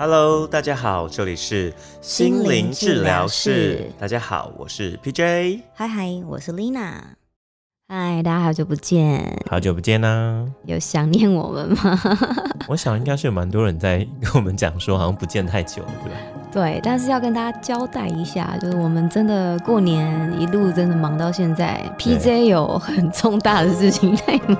Hello，大家好，这里是心灵治疗室。大家好，我是 PJ。嗨嗨，我是 Lina。嗨，大家好久不见，好久不见啦！有想念我们吗？我想应该是有蛮多人在跟我们讲说，好像不见太久了，对吧？对，但是要跟大家交代一下，就是我们真的过年一路真的忙到现在，PJ 有很重大的事情在忙。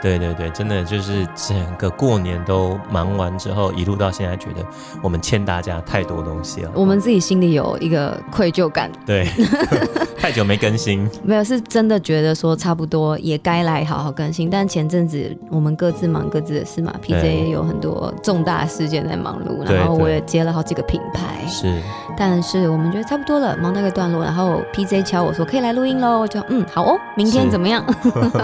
对对对，真的就是整个过年都忙完之后，一路到现在，觉得我们欠大家太多东西了。我们自己心里有一个愧疚感。对，太久没更新。没有，是真的觉得说差不多也该来好好更新。但前阵子我们各自忙各自的事嘛，PJ 也有很多重大事件在忙碌，然后我也接了好几个品牌。是。但是我们觉得差不多了，忙到一个段落，然后 PJ 敲我说可以来录音喽，就嗯好哦，明天怎么样？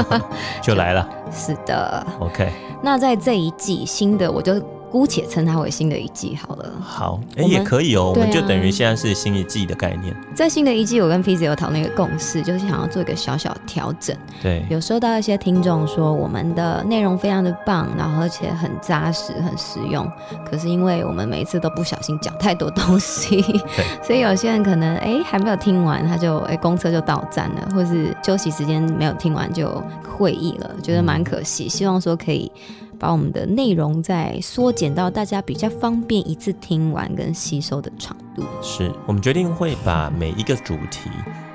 就来了。是的，OK。那在这一季新的，我就。姑且称它为新的一季好了。好，哎，也可以哦。我们就等于现在是新一季的概念。在新的一季，我跟 P Z 有讨论一个共识，就是想要做一个小小调整。对，有收到一些听众说我们的内容非常的棒，然后而且很扎实、很实用。可是因为我们每一次都不小心讲太多东西，所以有些人可能哎还没有听完，他就哎公车就到站了，或是休息时间没有听完就会议了，觉得蛮可惜。希望说可以。把我们的内容再缩减到大家比较方便一次听完跟吸收的长度。是我们决定会把每一个主题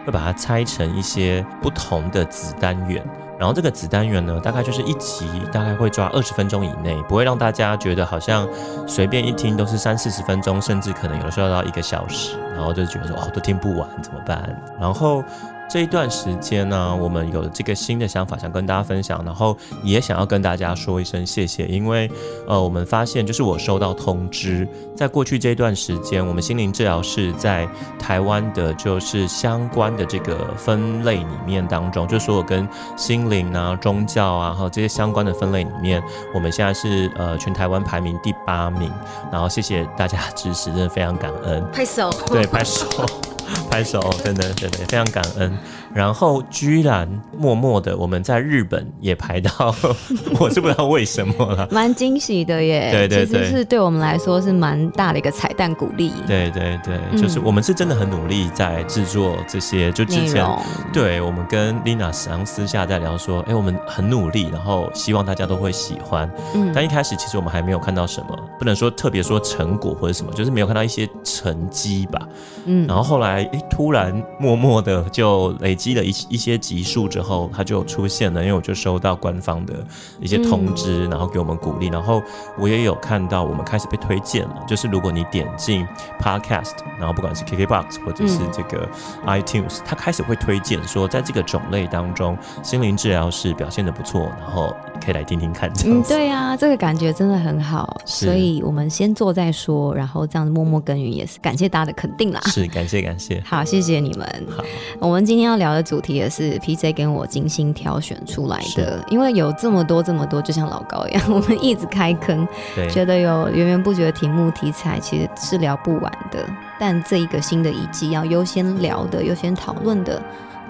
会把它拆成一些不同的子单元，然后这个子单元呢，大概就是一集大概会抓二十分钟以内，不会让大家觉得好像随便一听都是三四十分钟，甚至可能有的时候要到一个小时，然后就觉得说哦都听不完怎么办？然后。这一段时间呢，我们有了这个新的想法，想跟大家分享，然后也想要跟大家说一声谢谢，因为呃，我们发现就是我收到通知，在过去这一段时间，我们心灵治疗室在台湾的就是相关的这个分类里面当中，就所有跟心灵啊、宗教啊，还有这些相关的分类里面，我们现在是呃全台湾排名第八名，然后谢谢大家支持，真的非常感恩，拍手，对，拍手。拍手，真的，真的非常感恩。然后居然默默的，我们在日本也排到，我是不知道为什么了，蛮惊喜的耶。对对对，是对我们来说是蛮大的一个彩蛋鼓励。对对对，就是我们是真的很努力在制作这些，就之前对我们跟 Lina 常私下在聊说，哎，我们很努力，然后希望大家都会喜欢。嗯，但一开始其实我们还没有看到什么，不能说特别说成果或者什么，就是没有看到一些成绩吧。嗯，然后后来哎，突然默默的就累。积了一一些集数之后，它就出现了。因为我就收到官方的一些通知，然后给我们鼓励。然后我也有看到我们开始被推荐了。就是如果你点进 Podcast，然后不管是 KKBox 或者是这个 iTunes，它开始会推荐说，在这个种类当中，心灵治疗是表现的不错，然后可以来听听看。嗯，对啊，这个感觉真的很好。所以我们先做再说，然后这样子默默耕耘也是感谢大家的肯定啦。是，感谢感谢。好，谢谢你们。好，我们今天要聊。的主题也是 PJ 跟我精心挑选出来的，因为有这么多这么多，就像老高一样，我们一直开坑，觉得有源源不绝的题目题材，其实是聊不完的。但这一个新的一季要优先聊的、优先讨论的，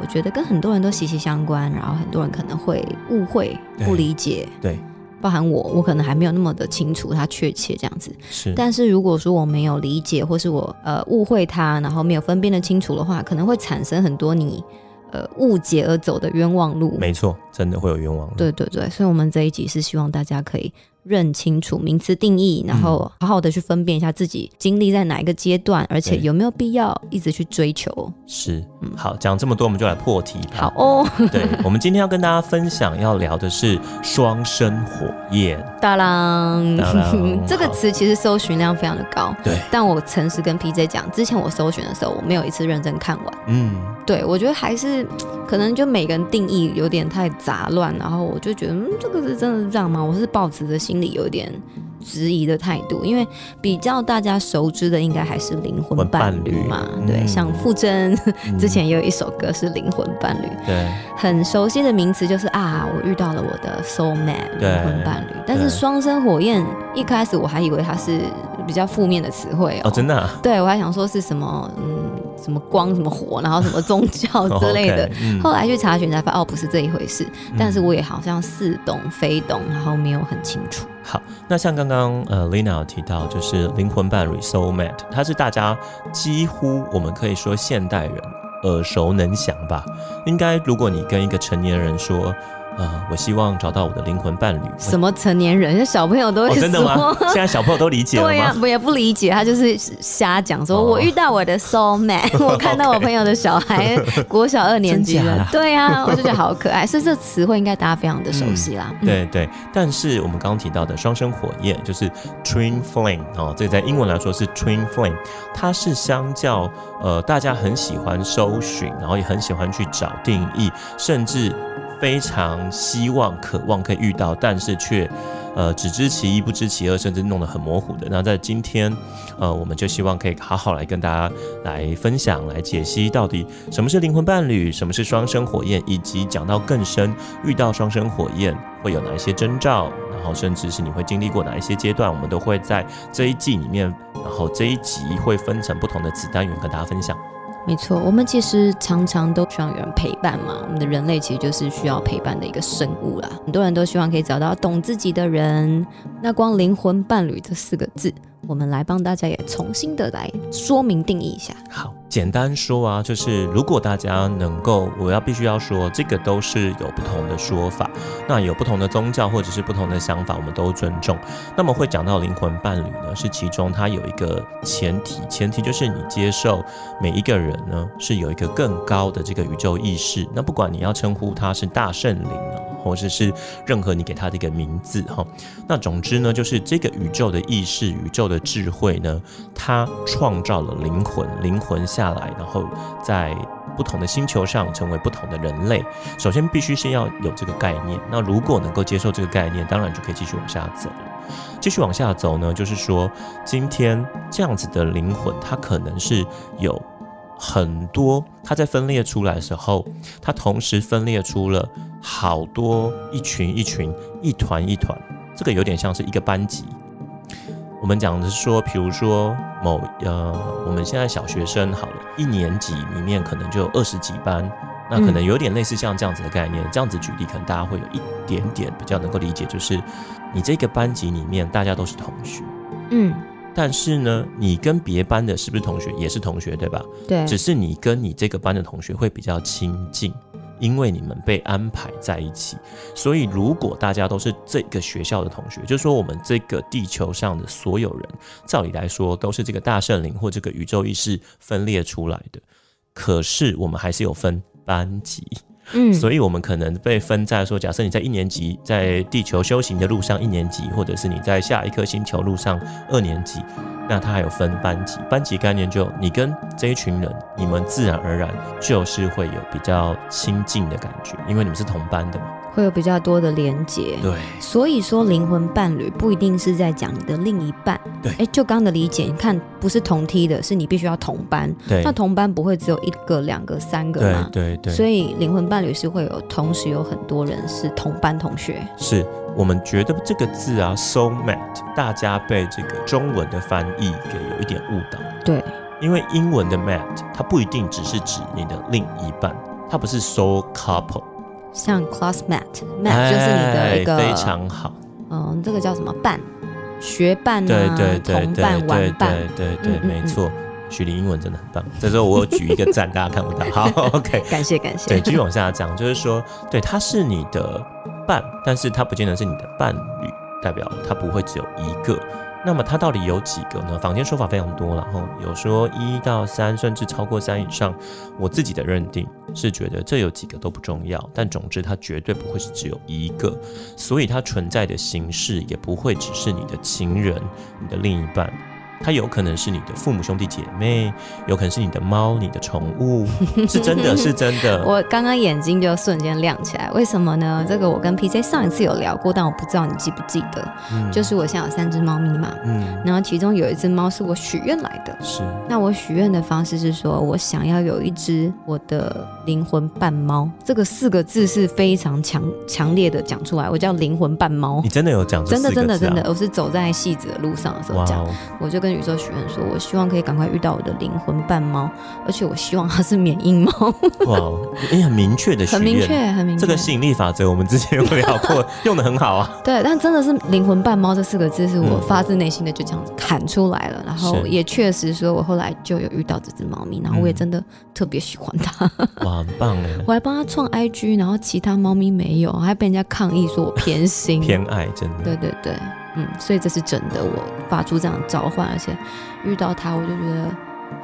我觉得跟很多人都息息相关，然后很多人可能会误会、不理解。对。包含我，我可能还没有那么的清楚它确切这样子。是，但是如果说我没有理解，或是我呃误会它，然后没有分辨的清楚的话，可能会产生很多你呃误解而走的冤枉路。没错，真的会有冤枉路。对对对，所以我们这一集是希望大家可以。认清楚名词定义，然后好好的去分辨一下自己经历在哪一个阶段，而且有没有必要一直去追求。是，嗯，好，讲这么多，我们就来破题吧。好哦，对，我们今天要跟大家分享要聊的是双生火焰。当啷，这个词其实搜寻量非常的高。对，但我诚实跟 PJ 讲，之前我搜寻的时候，我没有一次认真看完。嗯，对，我觉得还是可能就每个人定义有点太杂乱，然后我就觉得，嗯，这个是真的是这样吗？我是抱持着心。里有点质疑的态度，因为比较大家熟知的，应该还是灵魂伴侣嘛。对，像傅真之前也有一首歌是灵魂伴侣，对，很熟悉的名词就是啊，我遇到了我的 soul man 灵魂伴侣。但是双生火焰一开始我还以为它是比较负面的词汇哦，真的？对我还想说是什么嗯。什么光什么火，然后什么宗教 之类的。后来去查询才发现，哦，不是这一回事。但是我也好像似懂非懂，然后没有很清楚。好，那像刚刚呃 Lina 有提到，就是灵魂伴侣 Soul Mate，它是大家几乎我们可以说现代人耳熟能详吧。应该如果你跟一个成年人说。啊，我希望找到我的灵魂伴侣。什么成年人？小朋友都会说。真的吗？现在小朋友都理解了吗？对呀，我也不理解，他就是瞎讲，说我遇到我的 soul mate，我看到我朋友的小孩国小二年级了。对呀，我就觉得好可爱，所以这词汇应该大家非常的熟悉啦。对对，但是我们刚刚提到的双生火焰，就是 twin flame 哦，这个在英文来说是 twin flame，它是相较呃大家很喜欢搜寻，然后也很喜欢去找定义，甚至。非常希望、渴望可以遇到，但是却，呃，只知其一不知其二，甚至弄得很模糊的。那在今天，呃，我们就希望可以好好来跟大家来分享、来解析，到底什么是灵魂伴侣，什么是双生火焰，以及讲到更深，遇到双生火焰会有哪一些征兆，然后甚至是你会经历过哪一些阶段，我们都会在这一季里面，然后这一集会分成不同的子单元跟大家分享。没错，我们其实常常都需要有人陪伴嘛。我们的人类其实就是需要陪伴的一个生物啦。很多人都希望可以找到懂自己的人。那光灵魂伴侣这四个字。我们来帮大家也重新的来说明定义一下。好，简单说啊，就是如果大家能够，我要必须要说，这个都是有不同的说法，那有不同的宗教或者是不同的想法，我们都尊重。那么会讲到灵魂伴侣呢，是其中它有一个前提，前提就是你接受每一个人呢是有一个更高的这个宇宙意识。那不管你要称呼他是大圣灵哦。或者是任何你给他的一个名字哈，那总之呢，就是这个宇宙的意识、宇宙的智慧呢，它创造了灵魂，灵魂下来，然后在不同的星球上成为不同的人类。首先必须先要有这个概念，那如果能够接受这个概念，当然就可以继续往下走了。继续往下走呢，就是说今天这样子的灵魂，它可能是有。很多，它在分裂出来的时候，它同时分裂出了好多一群一群、一团一团，这个有点像是一个班级。我们讲的是说，比如说某呃，我们现在小学生好了，一年级里面可能就有二十几班，那可能有点类似像这样子的概念。这样子举例，可能大家会有一点点比较能够理解，就是你这个班级里面大家都是同学，嗯。但是呢，你跟别班的是不是同学？也是同学，对吧？对。只是你跟你这个班的同学会比较亲近，因为你们被安排在一起。所以，如果大家都是这个学校的同学，就是说我们这个地球上的所有人，照理来说都是这个大圣灵或这个宇宙意识分裂出来的。可是，我们还是有分班级。嗯，所以我们可能被分在说，假设你在一年级在地球修行的路上一年级，或者是你在下一颗星球路上二年级，那它还有分班级。班级概念就你跟这一群人，你们自然而然就是会有比较亲近的感觉，因为你们是同班的嘛。会有比较多的连接，对，所以说灵魂伴侣不一定是在讲你的另一半，对，哎，就刚的理解，你看不是同梯的，是你必须要同班，对，那同班不会只有一个、两个、三个吗？对对对，所以灵魂伴侣是会有同时有很多人是同班同学，是我们觉得这个字啊，soul mate，大家被这个中文的翻译给有一点误导，对，因为英文的 mate 它不一定只是指你的另一半，它不是 soul couple。像 classmate，mate 就是你的一个非常好，嗯，这个叫什么伴？学伴啊，同伴、玩伴，对对对，没错。徐林英文真的很棒，这时候我举一个赞，大家看不到。好，OK，感谢感谢。对，继续往下讲，就是说，对，他是你的伴，但是他不见得是你的伴侣，代表他不会只有一个。那么它到底有几个呢？坊间说法非常多了，哈，有说一到三，甚至超过三以上。我自己的认定是觉得这有几个都不重要，但总之它绝对不会是只有一个，所以它存在的形式也不会只是你的情人、你的另一半。它有可能是你的父母兄弟姐妹，有可能是你的猫、你的宠物，是真的是真的。我刚刚眼睛就瞬间亮起来，为什么呢？这个我跟 PJ 上一次有聊过，但我不知道你记不记得。嗯，就是我现在有三只猫咪嘛，嗯，然后其中有一只猫是我许愿来的。是。那我许愿的方式是说，我想要有一只我的灵魂伴猫。这个四个字是非常强强烈的讲出来，我叫灵魂伴猫。你真的有讲？真的真的真的，我是走在戏子的路上的时候讲，我就跟。跟宇宙许愿说，我希望可以赶快遇到我的灵魂伴猫，而且我希望它是缅因猫。哇，你很明确的许愿，很明确，很明确。这个吸引力法则我们之前有聊过，用的很好啊。对，但真的是灵魂伴猫这四个字，是我发自内心的就这样子喊出来了，然后也确实说，我后来就有遇到这只猫咪，然后我也真的特别喜欢它。哇，很棒哎！我还帮它创 IG，然后其他猫咪没有，还被人家抗议说我偏心。偏爱，真的。对对对。嗯，所以这是真的，我发出这样召唤，而且遇到他，我就觉得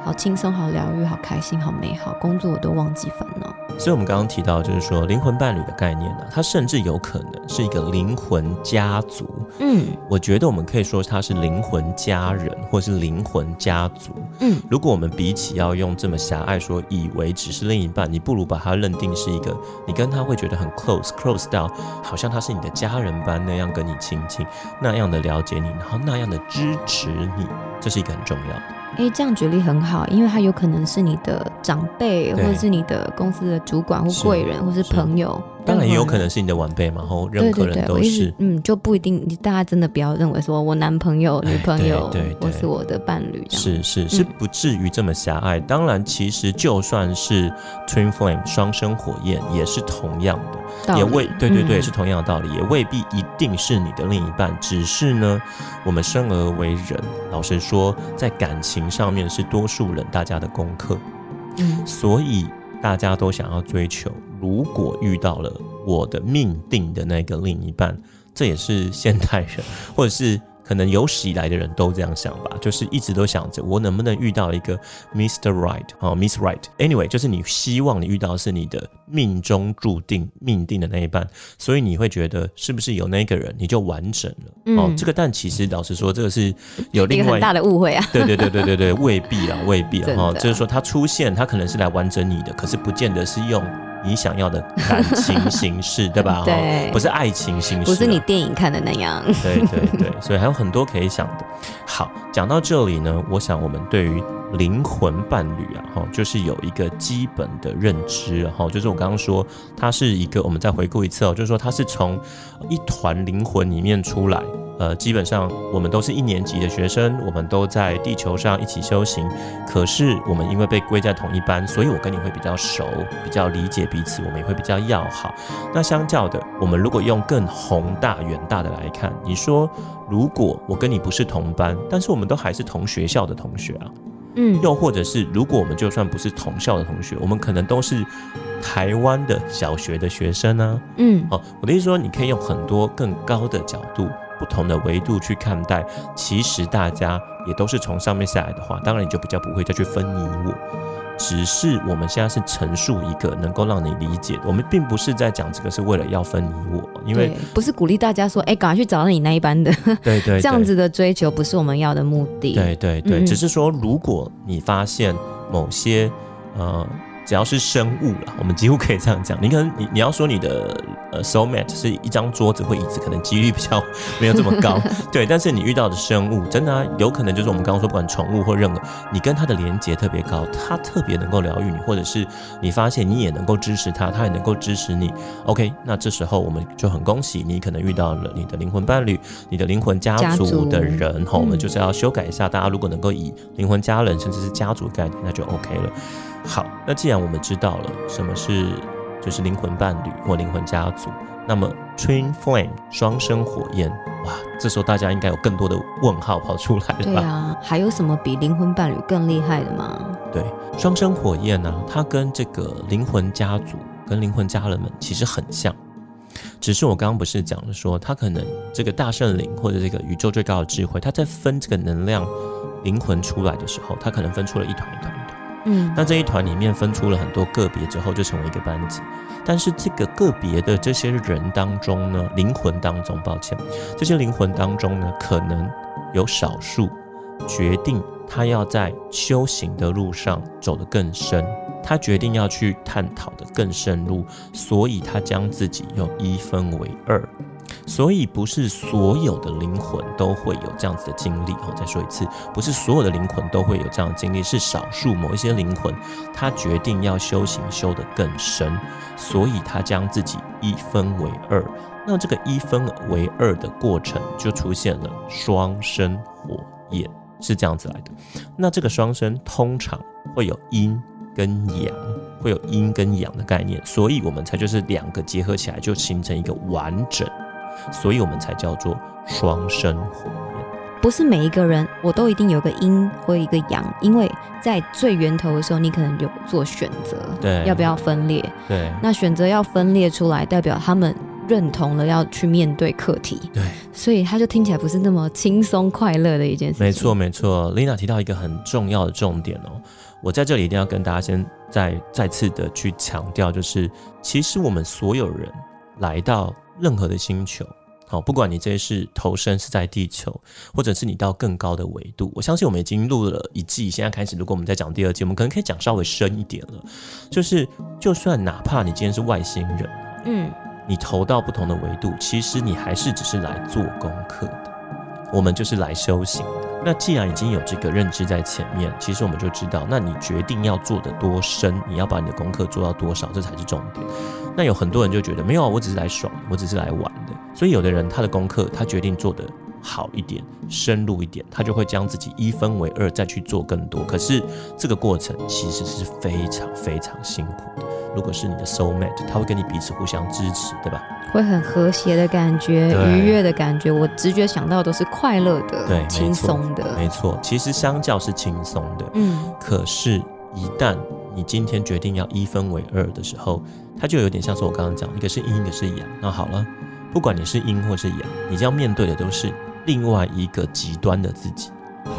好轻松、好疗愈、好开心、好美好，工作我都忘记烦恼。所以，我们刚刚提到，就是说灵魂伴侣的概念呢，它甚至有可能是一个灵魂家族。嗯，我觉得我们可以说它是灵魂家人，或是灵魂家族。嗯，如果我们比起要用这么狭隘说，以为只是另一半，你不如把它认定是一个，你跟他会觉得很 close，close 到好像他是你的家人般那样跟你亲近，那样的了解你，然后那样的支持你，这是一个很重要的。哎，这样举例很好，因为他有可能是你的长辈，或者是你的公司的主管或贵人，或是朋友。当然也有可能是你的晚辈嘛，然后任何人都是，嗯，就不一定。你大家真的不要认为说我男朋友、女朋友，对，或是我的伴侣，是是是不至于这么狭隘。当然，其实就算是 twin flame 双生火焰，也是同样的，也未对对对，是同样的道理，也未必一定是你的另一半。只是呢，我们生而为人，老实说，在感情上面是多数人大家的功课，嗯，所以大家都想要追求。如果遇到了我的命定的那个另一半，这也是现代人，或者是。可能有史以来的人都这样想吧，就是一直都想着我能不能遇到一个 Mr. Right 啊，Miss Right。Anyway，就是你希望你遇到是你的命中注定命定的那一半，所以你会觉得是不是有那个人你就完整了？哦，这个但其实老实说，这个是有另外很大的误会啊。对对对对对对，未必啊，未必啊。哈，就是说他出现，他可能是来完整你的，可是不见得是用。你想要的感情形式，对吧？对，不是爱情形式，不是你电影看的那样。对对对，所以还有很多可以想的。好，讲到这里呢，我想我们对于灵魂伴侣啊，哈，就是有一个基本的认知，然后就是我刚刚说，它是一个，我们再回顾一次哦，就是说它是从一团灵魂里面出来。呃，基本上我们都是一年级的学生，我们都在地球上一起修行。可是我们因为被归在同一班，所以我跟你会比较熟，比较理解彼此，我们也会比较要好。那相较的，我们如果用更宏大远大的来看，你说如果我跟你不是同班，但是我们都还是同学校的同学啊，嗯，又或者是如果我们就算不是同校的同学，我们可能都是台湾的小学的学生呢，嗯，哦，我的意思说，你可以用很多更高的角度。不同的维度去看待，其实大家也都是从上面下来的话，当然你就比较不会再去分你我。只是我们现在是陈述一个能够让你理解，我们并不是在讲这个是为了要分你我，因为不是鼓励大家说，哎，赶快去找到你那一班的，对对，这样子的追求不是我们要的目的。对对对，只是说如果你发现某些呃。只要是生物了，我们几乎可以这样讲。你可能你你要说你的呃 soul mate 是一张桌子或椅子，可能几率比较没有这么高。对，但是你遇到的生物，真的啊，有可能就是我们刚刚说，不管宠物或任何，你跟它的连接特别高，它特别能够疗愈你，或者是你发现你也能够支持它，它也能够支持你。OK，那这时候我们就很恭喜你，可能遇到了你的灵魂伴侣，你的灵魂家族的人。哈，我们就是要修改一下，大家如果能够以灵魂家人甚至是家族概念，那就 OK 了。好，那既然我们知道了什么是就是灵魂伴侣或灵魂家族，那么 Twin Flame 双生火焰，哇，这时候大家应该有更多的问号跑出来了吧？对啊，还有什么比灵魂伴侣更厉害的吗？对，双生火焰呢，它跟这个灵魂家族跟灵魂家人们其实很像，只是我刚刚不是讲了说，它可能这个大圣灵或者这个宇宙最高的智慧，它在分这个能量灵魂出来的时候，它可能分出了一团一团。嗯，那这一团里面分出了很多个别之后，就成为一个班级。但是这个个别的这些人当中呢，灵魂当中，抱歉，这些灵魂当中呢，可能有少数决定他要在修行的路上走得更深，他决定要去探讨的更深入，所以他将自己又一分为二。所以不是所有的灵魂都会有这样子的经历。我再说一次，不是所有的灵魂都会有这样的经历，是少数某一些灵魂，他决定要修行修得更深，所以他将自己一分为二。那这个一分为二的过程，就出现了双生火焰。是这样子来的。那这个双生通常会有阴跟阳，会有阴跟阳的概念，所以我们才就是两个结合起来就形成一个完整，所以我们才叫做双生火焰。不是每一个人我都一定有个阴或一个阳，因为在最源头的时候，你可能有做选择，对，要不要分裂？对，那选择要分裂出来，代表他们。认同了要去面对课题，对，所以他就听起来不是那么轻松快乐的一件事。没错，没错。Lina 提到一个很重要的重点哦，我在这里一定要跟大家先再再次的去强调，就是其实我们所有人来到任何的星球，好，不管你这是投身是在地球，或者是你到更高的维度，我相信我们已经录了一季，现在开始，如果我们再讲第二季，我们可能可以讲稍微深一点了，就是就算哪怕你今天是外星人，嗯。你投到不同的维度，其实你还是只是来做功课的。我们就是来修行的。那既然已经有这个认知在前面，其实我们就知道，那你决定要做的多深，你要把你的功课做到多少，这才是重点。那有很多人就觉得没有啊，我只是来爽，我只是来玩的。所以有的人他的功课，他决定做的好一点、深入一点，他就会将自己一分为二，再去做更多。可是这个过程其实是非常非常辛苦的。如果是你的 soul mate，他会跟你彼此互相支持，对吧？会很和谐的感觉，愉悦的感觉。我直觉想到都是快乐的，对，轻松的，没错。其实相较是轻松的，嗯。可是，一旦你今天决定要一分为二的时候，它就有点像是我刚刚讲，一个是阴，一个是阳。那好了，不管你是阴或是阳，你将面对的都是另外一个极端的自己。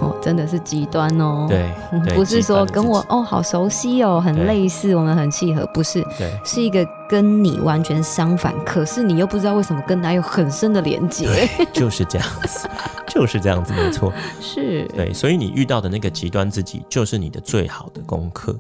哦，真的是极端哦。对，不是说跟我哦好熟悉哦，很类似，我们很契合，不是，是一个跟你完全相反，可是你又不知道为什么跟他有很深的连接。就是这样子，就是这样子，没错。是，对，所以你遇到的那个极端自己，就是你的最好的功课。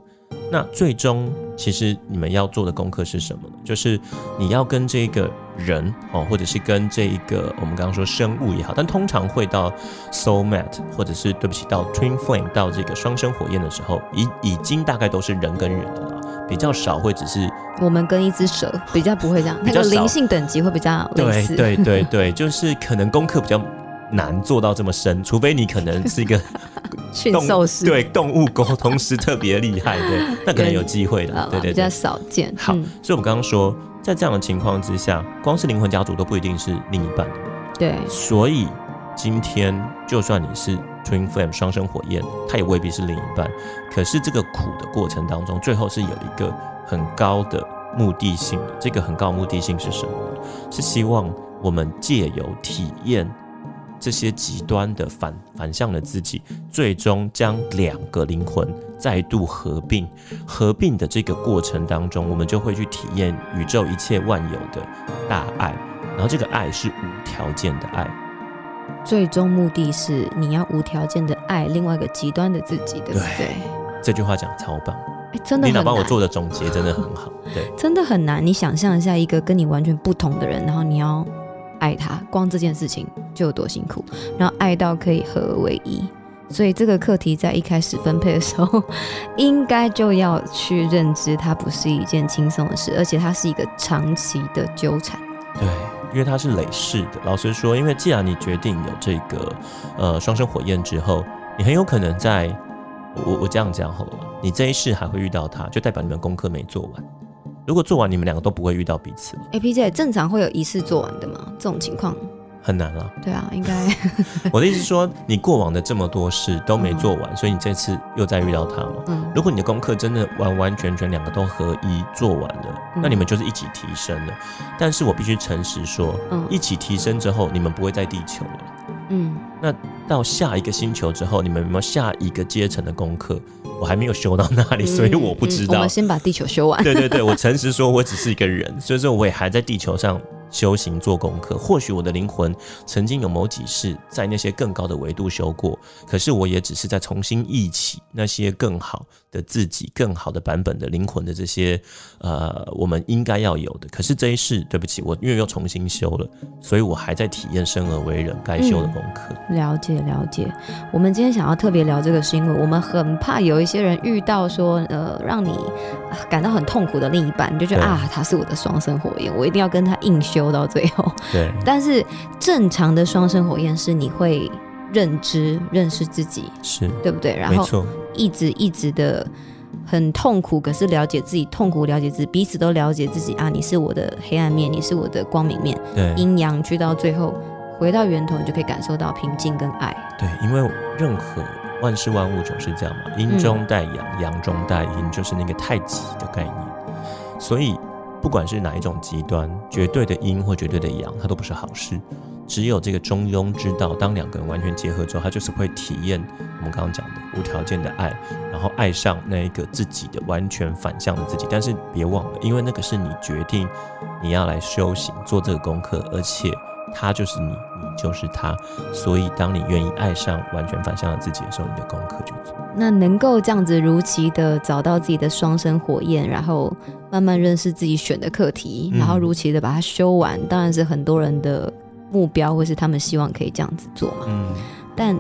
那最终，其实你们要做的功课是什么呢？就是你要跟这个人哦，或者是跟这一个我们刚刚说生物也好，但通常会到 soul mate，或者是对不起，到 twin flame，到这个双生火焰的时候，已已经大概都是人跟人的了，比较少会只是我们跟一只蛇，比较不会这样，那个灵性等级会比较类似。对对对对，就是可能功课比较。难做到这么深，除非你可能是一个驯兽师，对动物沟通师特别厉害，对，那可能有机会的，对对，比较少见。好，所以我们刚刚说，在这样的情况之下，光是灵魂家族都不一定是另一半的，对。所以今天就算你是 Twin Flame 双生火焰，它也未必是另一半。可是这个苦的过程当中，最后是有一个很高的目的性的。这个很高目的性是什么？是希望我们借由体验。这些极端的反反向的自己，最终将两个灵魂再度合并。合并的这个过程当中，我们就会去体验宇宙一切万有的大爱。然后这个爱是无条件的爱。最终目的是你要无条件的爱另外一个极端的自己，对不对？这句话讲的超棒，哎，真的。领导帮我做的总结真的很好，对，真的很难。你想象一下，一个跟你完全不同的人，然后你要。爱他，光这件事情就有多辛苦，然后爱到可以合而为一，所以这个课题在一开始分配的时候，应该就要去认知，它不是一件轻松的事，而且它是一个长期的纠缠。对，因为它是累世的。老实说，因为既然你决定有这个呃双生火焰之后，你很有可能在，我我这样讲好了，你这一世还会遇到他，就代表你们功课没做完。如果做完，你们两个都不会遇到彼此。A P J 正常会有一次做完的吗？这种情况很难啊。对啊，应该。我的意思是说，你过往的这么多事都没做完，所以你这次又再遇到他嘛。嗯。如果你的功课真的完完全全两个都合一做完了，那你们就是一起提升了。但是我必须诚实说，一起提升之后，你们不会在地球了。嗯。那到下一个星球之后，你们有没有下一个阶层的功课？我还没有修到那里，所以我不知道。我们先把地球修完。对对对，我诚实说，我只是一个人，所以说我也还在地球上。修行做功课，或许我的灵魂曾经有某几世在那些更高的维度修过，可是我也只是在重新忆起那些更好的自己、更好的版本的灵魂的这些呃，我们应该要有的。可是这一世，对不起，我因为又重新修了，所以我还在体验生而为人该修的功课。了解了解。我们今天想要特别聊这个，是因为我们很怕有一些人遇到说呃，让你感到很痛苦的另一半，你就觉得啊，他是我的双生火焰，我一定要跟他硬修。修到最后，对。但是正常的双生火焰是你会认知、认识自己，是对不对？然后，一直一直的很痛苦，可是了解自己痛苦，了解自己，彼此都了解自己啊，你是我的黑暗面，你是我的光明面，对阴阳去到最后回到源头，你就可以感受到平静跟爱。对，因为任何万事万物总是这样嘛，阴中带阳，阳中带阴，就是那个太极的概念。所以不管是哪一种极端，绝对的阴或绝对的阳，它都不是好事。只有这个中庸之道，当两个人完全结合之后，他就是会体验我们刚刚讲的无条件的爱，然后爱上那一个自己的完全反向的自己。但是别忘了，因为那个是你决定你要来修行做这个功课，而且他就是你，你就是他。所以当你愿意爱上完全反向的自己的时候，你的功课就做。那能够这样子如期的找到自己的双生火焰，然后慢慢认识自己选的课题，嗯然后如期的把它修完，当然是很多人的目标，或是他们希望可以这样子做嘛。嗯，但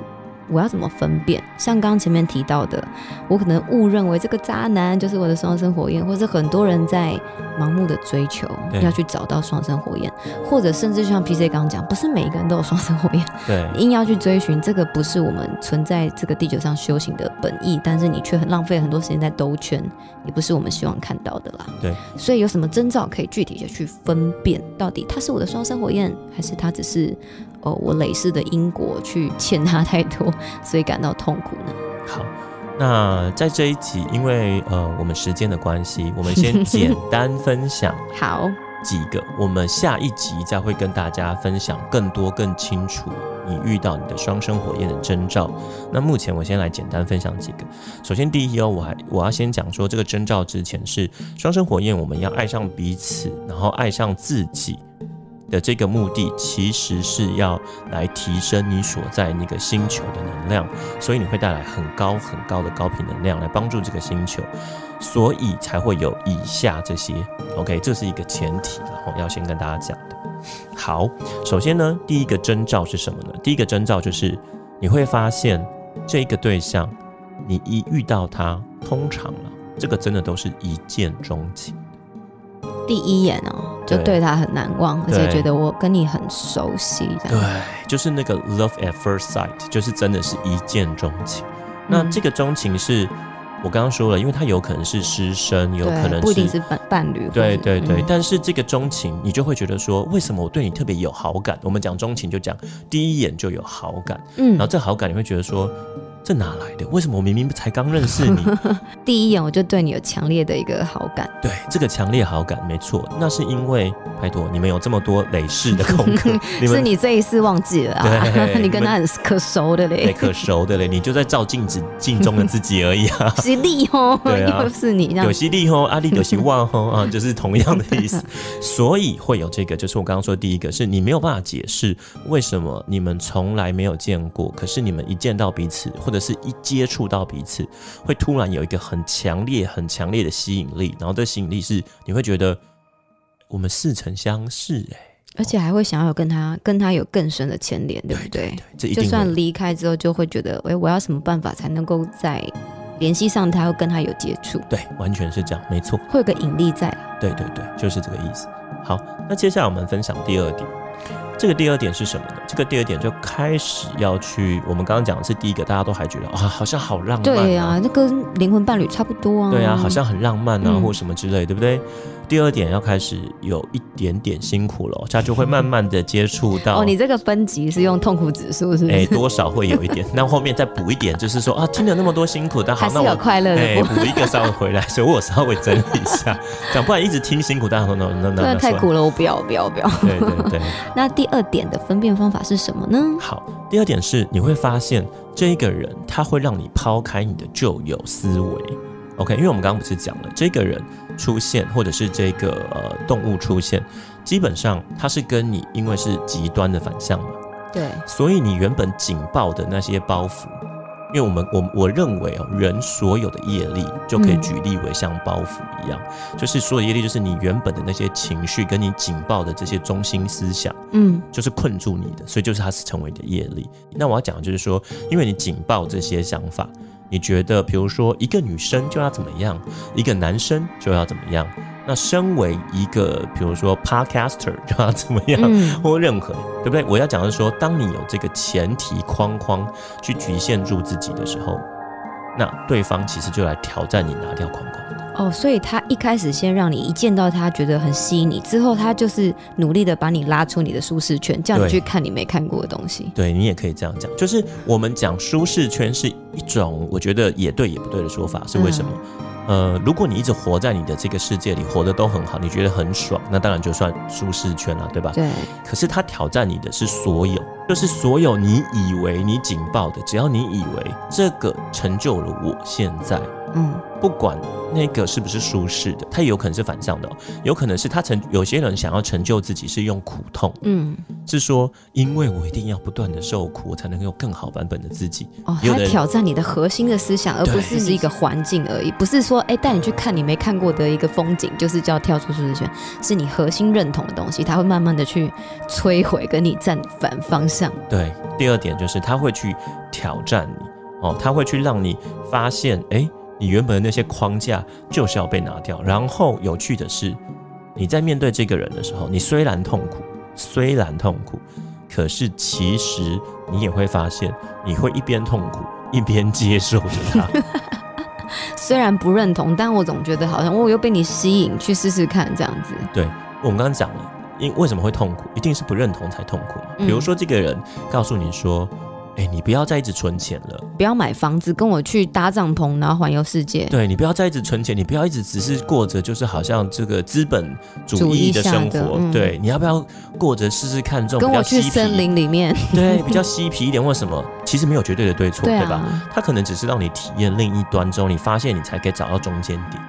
我要怎么分辨？像刚刚前面提到的，我可能误认为这个渣男就是我的双生火焰，或者很多人在盲目的追求要去找到双生火焰，或者甚至就像 PC 刚刚讲，不是每一个人都有双生火焰，对，硬要去追寻，这个不是我们存在这个地球上修行的本意，但是你却很浪费很多时间在兜圈，也不是我们希望看到的啦。对，所以有什么征兆可以具体的去分辨，到底他是我的双生火焰，还是他只是哦我累世的因果去欠他太多，所以感到痛苦呢？好。那在这一集，因为呃我们时间的关系，我们先简单分享 好，几个，我们下一集再会跟大家分享更多、更清楚你遇到你的双生火焰的征兆。那目前我先来简单分享几个。首先，第一哦，我还我要先讲说这个征兆之前是双生火焰，我们要爱上彼此，然后爱上自己。的这个目的其实是要来提升你所在那个星球的能量，所以你会带来很高很高的高频能量来帮助这个星球，所以才会有以下这些。OK，这是一个前提，然后要先跟大家讲的。好，首先呢，第一个征兆是什么呢？第一个征兆就是你会发现这个对象，你一遇到他，通常啊，这个真的都是一见钟情。第一眼哦，就对对他很难忘，而且对觉得我跟你很熟悉，这样。对，就是那个 love at first sight，就是真的是一见钟情。那嗯这个钟情是我刚刚说了，因为他有可能是师生，有可对，能不一定是伴伴侣。对对对，嗯但是这个钟情，你就会觉得说，为什么我对你特别有好感？我们讲钟情就讲第一眼就有好感，嗯然后这好感你会觉得说，这哪来的？为什么我明明才刚认识你？第一眼我就对你有强烈的一个好感。对，这个强烈好感，没错，那是因为拜托你们有这么多累世的功课，你是你这一次忘记了啊？你跟他很可熟的对嘞，可熟的嘞，你就在照镜子镜中的自己而已啊。犀利哦，对啊又是你有。犀利哦，阿力有希望哦啊，就是同样的意思，所以会有这个，就是我刚刚说的第一个，是你没有办法解释为什么你们从来没有见过，可是你们一见到彼此，或者是一接触到彼此，会突然有一个很强烈、很强烈的吸引力，然后这吸引力是你会觉得我们似曾相识、哎，而且还会想要跟他跟他有更深的牵连，对不对？这就算离开之后，就会觉得，哎，我要什么办法才能够再联系上他，又跟他有接触，对，完全是这样，没错。会有个引力在。对对对，就是这个意思。好，那接下来我们分享第二点。这个第二点是什么呢？这个第二点就开始要去，我们刚刚讲的是第一个，大家都还觉得啊，好像好浪漫、对啊，那跟灵魂伴侣差不多啊。对啊，好像很浪漫啊，嗯或什么之类，对不对？第二点要开始有一点点辛苦了，他就会慢慢的接触到。哦，你这个分级是用痛苦指数是不哎，是？多少会有一点，那后面再补一点，就是说啊，听了那么多辛苦，但好那我有快乐哎。补一个稍微回来，所以我稍微整理一下，讲不然一直听辛苦，大家说那那那真的那太苦了，我不要，我不要，我不要。对对对。那第二点的分辨方法是什么呢？好，第二点是你会发现这一个人他会让你抛开你的旧有思维。OK，因为我们刚刚不是讲了，这个人出现或者是这个呃动物出现，基本上它是跟你因为是极端的反向嘛，对，所以你原本紧抱的那些包袱，因为我们我我认为哦，人所有的业力就可以嗯举例为像包袱一样，就是所有业力就是你原本的那些情绪跟你紧抱的这些中心思想。嗯，就是困住你的，所以就是它是成为你的业力。那我要讲的就是说，因为你紧抱这些想法，你觉得，比如说一个女生就要怎么样，一个男生就要怎么样？那身为一个，比如说 podcaster 就要怎么样，或任何，对不对？我要讲的是说，当你有这个前提框框去局限住自己的时候，那对方其实就来挑战你拿掉框框。哦，所以他一开始先让你一见到他觉得很吸引你，之后他就是努力的把你拉出你的舒适圈，叫你去看你没看过的东西。对你也可以这样讲，就是我们讲舒适圈是一种我觉得也对也不对的说法，是为什么？呃，如果你一直活在你的这个世界里，活得都很好，你觉得很爽，那当然就算舒适圈了，对吧？对。可是他挑战你的是所有，就是所有你以为你警报的，只要你以为这个成就了我现在。嗯，不管那个是不是舒适的，它也有可能是反向的，有可能是他成有些人想要成就自己是用苦痛，嗯，是说因为我一定要不断的受苦，我才能有更好版本的自己。哦，他挑战你的核心的思想，而不是是一个环境而已，不是说哎带你去看你没看过的一个风景，就是叫跳出舒适圈，是你核心认同的东西，他会慢慢的去摧毁，跟你站反方向。对，第二点就是他会去挑战你，哦，他会去让你发现，哎。你原本的那些框架就是要被拿掉，然后有趣的是，你在面对这个人的时候，你虽然痛苦，虽然痛苦，可是其实你也会发现，你会一边痛苦一边接受着他。虽然不认同，但我总觉得好像我又被你吸引去试试看这样子。对，我们刚刚讲了，因为什么会痛苦，一定是不认同才痛苦嘛。比如说这个人告诉你说。哎，你不要再一直存钱了，不要买房子，跟我去搭帐篷，然后环游世界。对你不要再一直存钱，你不要一直只是过着就是好像这个资本主义的生活。对，你要不要过着试试看这种？跟我去森林里面，对，比较嬉皮一点或什么，其实没有绝对的对错，对吧？它可能只是让你体验另一端之后，你发现你才可以找到中间点。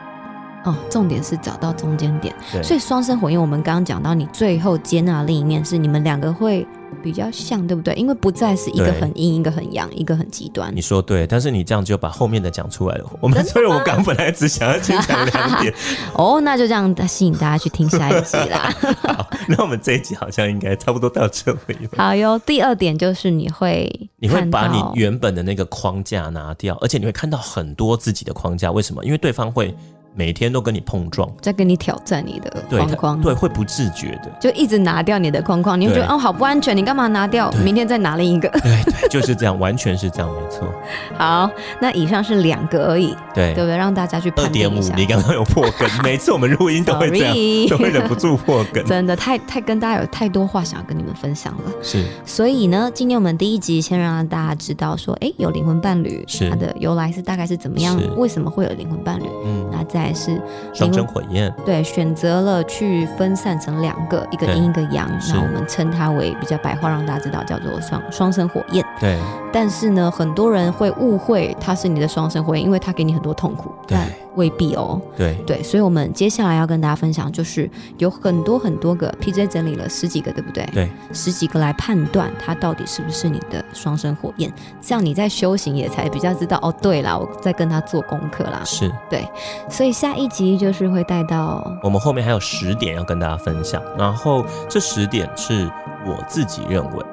哦，重点是找到中间点。所以双生火焰，我们刚刚讲到，你最后接纳另一面是你们两个会。比较像，对不对？因为不再是一个很阴，一个很阳，一个很极端。你说对，但是你这样就把后面的讲出来了。我们 所以，我刚本来只想要先讲两点。哦，那就这样吸引大家去听下一集啦。好，那我们这一集好像应该差不多到这里。好哟，第二点就是你会，你会把你原本的那个框架拿掉，而且你会看到很多自己的框架。为什么？因为对方会。每天都跟你碰撞，在跟你挑战你的框框，对，会不自觉的，就一直拿掉你的框框，你会觉得哦，好不安全，你干嘛拿掉？明天再拿另一个，对对，就是这样，完全是这样，没错。好，那以上是两个而已，对，对不对？让大家去判定一下。你刚刚有破梗，每次我们录音都会这样，都会忍不住破梗。真的太太跟大家有太多话想要跟你们分享了，是。所以呢，今天我们第一集先让大家知道说，哎，有灵魂伴侣，是它的由来是大概是怎么样？为什么会有灵魂伴侣？嗯，那再是。双生火焰，对，选择了去分散成两个，一个阴一个阳，那我们称它为比较白话，让大家知道叫做双双生火焰。对，但是呢，很多人会误会它是你的双生火焰，因为它给你很多痛苦。对。未必哦，对对，所以，我们接下来要跟大家分享，就是有很多很多个 PJ 整理了十几个，对不对？对，十几个来判断它到底是不是你的双生火焰，这样你在修行也才比较知道哦。对啦，我在跟他做功课啦。是，对，所以下一集就是会带到我们后面还有十点要跟大家分享，然后这十点是我自己认为。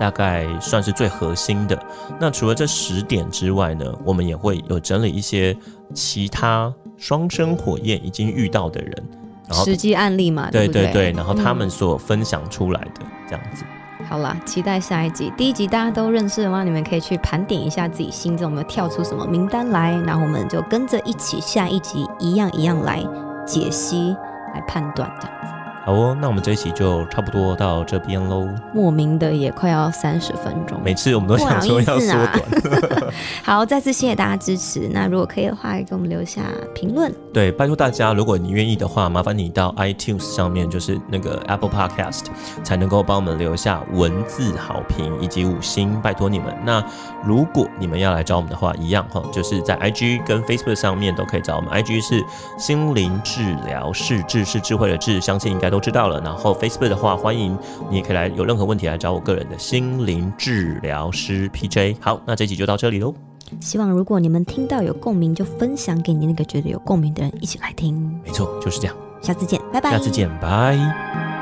大概算是最核心的。那除了这十点之外呢，我们也会有整理一些其他双生火焰已经遇到的人，然后实际案例嘛，对对对，然后他们所分享出来的这样子。好啦，期待下一集。第一集大家都认识的话？你们可以去盘点一下自己心中有没有跳出什么名单来，然后我们就跟着一起下一集一样一样来解析、来判断这样子。好哦，那我们这一期就差不多到这边喽。莫名的也快要三十分钟，每次我们都想说要缩短。好，再次谢谢大家支持。那如果可以的话，给我们留下评论。对，拜托大家，如果你愿意的话，麻烦你到 iTunes 上面，就是那个 Apple Podcast，才能够帮我们留下文字好评以及五星，拜托你们。那如果你们要来找我们的话，一样哈，就是在 IG 跟 Facebook 上面都可以找我们。IG 是心灵治疗室，智是智慧的智，相信应该。都知道了，然后 Facebook 的话，欢迎你也可以来，有任何问题来找我个人的心灵治疗师 PJ。好，那这集就到这里喽。希望如果你们听到有共鸣，就分享给你那个觉得有共鸣的人一起来听。没错，就是这样。下次见，拜拜。下次见，拜。